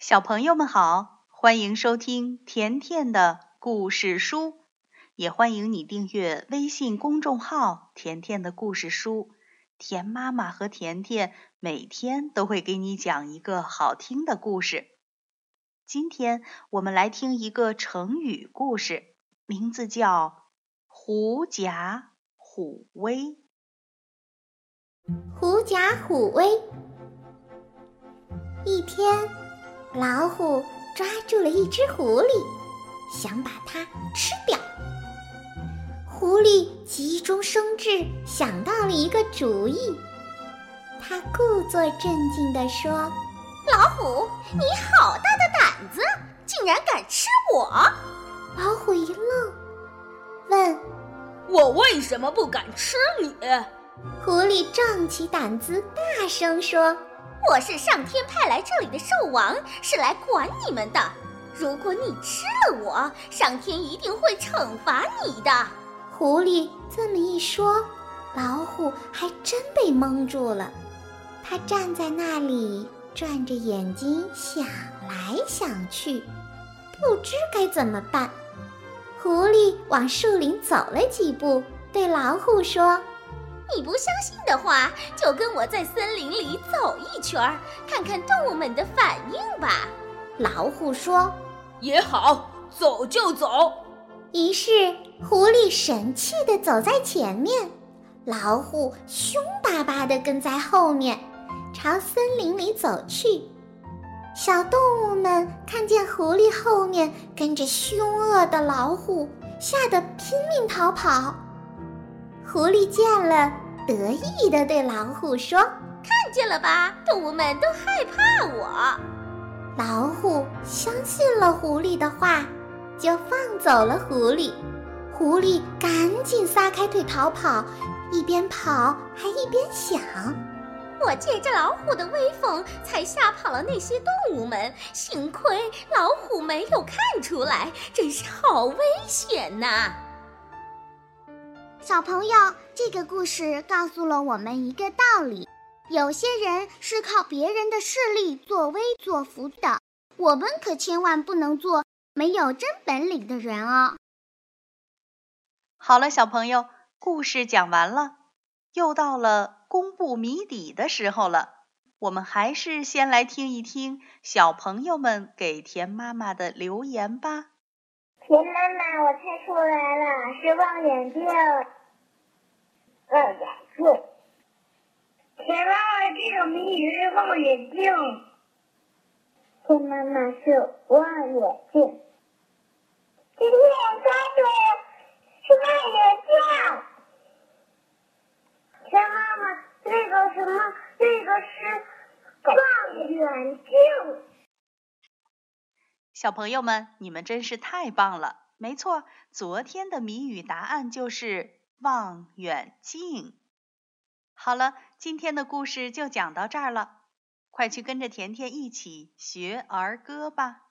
小朋友们好，欢迎收听甜甜的故事书，也欢迎你订阅微信公众号“甜甜的故事书”。甜妈妈和甜甜每天都会给你讲一个好听的故事。今天我们来听一个成语故事，名字叫“狐假虎威”。狐假虎威。一天。老虎抓住了一只狐狸，想把它吃掉。狐狸急中生智，想到了一个主意。他故作镇静地说：“老虎，你好大的胆子，竟然敢吃我！”老虎一愣，问：“我为什么不敢吃你？”狐狸壮起胆子，大声说。我是上天派来这里的兽王，是来管你们的。如果你吃了我，上天一定会惩罚你的。狐狸这么一说，老虎还真被蒙住了。他站在那里，转着眼睛想来想去，不知该怎么办。狐狸往树林走了几步，对老虎说。你不相信的话，就跟我在森林里走一圈儿，看看动物们的反应吧。老虎说：“也好，走就走。”于是狐狸神气地走在前面，老虎凶巴巴地跟在后面，朝森林里走去。小动物们看见狐狸后面跟着凶恶的老虎，吓得拼命逃跑。狐狸见了，得意地对老虎说：“看见了吧，动物们都害怕我。”老虎相信了狐狸的话，就放走了狐狸。狐狸赶紧撒开腿逃跑，一边跑还一边想：“我借着老虎的威风，才吓跑了那些动物们。幸亏老虎没有看出来，真是好危险呐！”小朋友，这个故事告诉了我们一个道理：有些人是靠别人的势力作威作福的，我们可千万不能做没有真本领的人哦。好了，小朋友，故事讲完了，又到了公布谜底的时候了。我们还是先来听一听小朋友们给田妈妈的留言吧。田妈妈，我猜出来了，是望远镜。望远镜。田妈妈，这个谜语是望远镜。田妈妈是望远镜。今天猜对了，是望远镜。田妈妈，这个什么？这个是望远镜。小朋友们，你们真是太棒了！没错，昨天的谜语答案就是望远镜。好了，今天的故事就讲到这儿了，快去跟着甜甜一起学儿歌吧。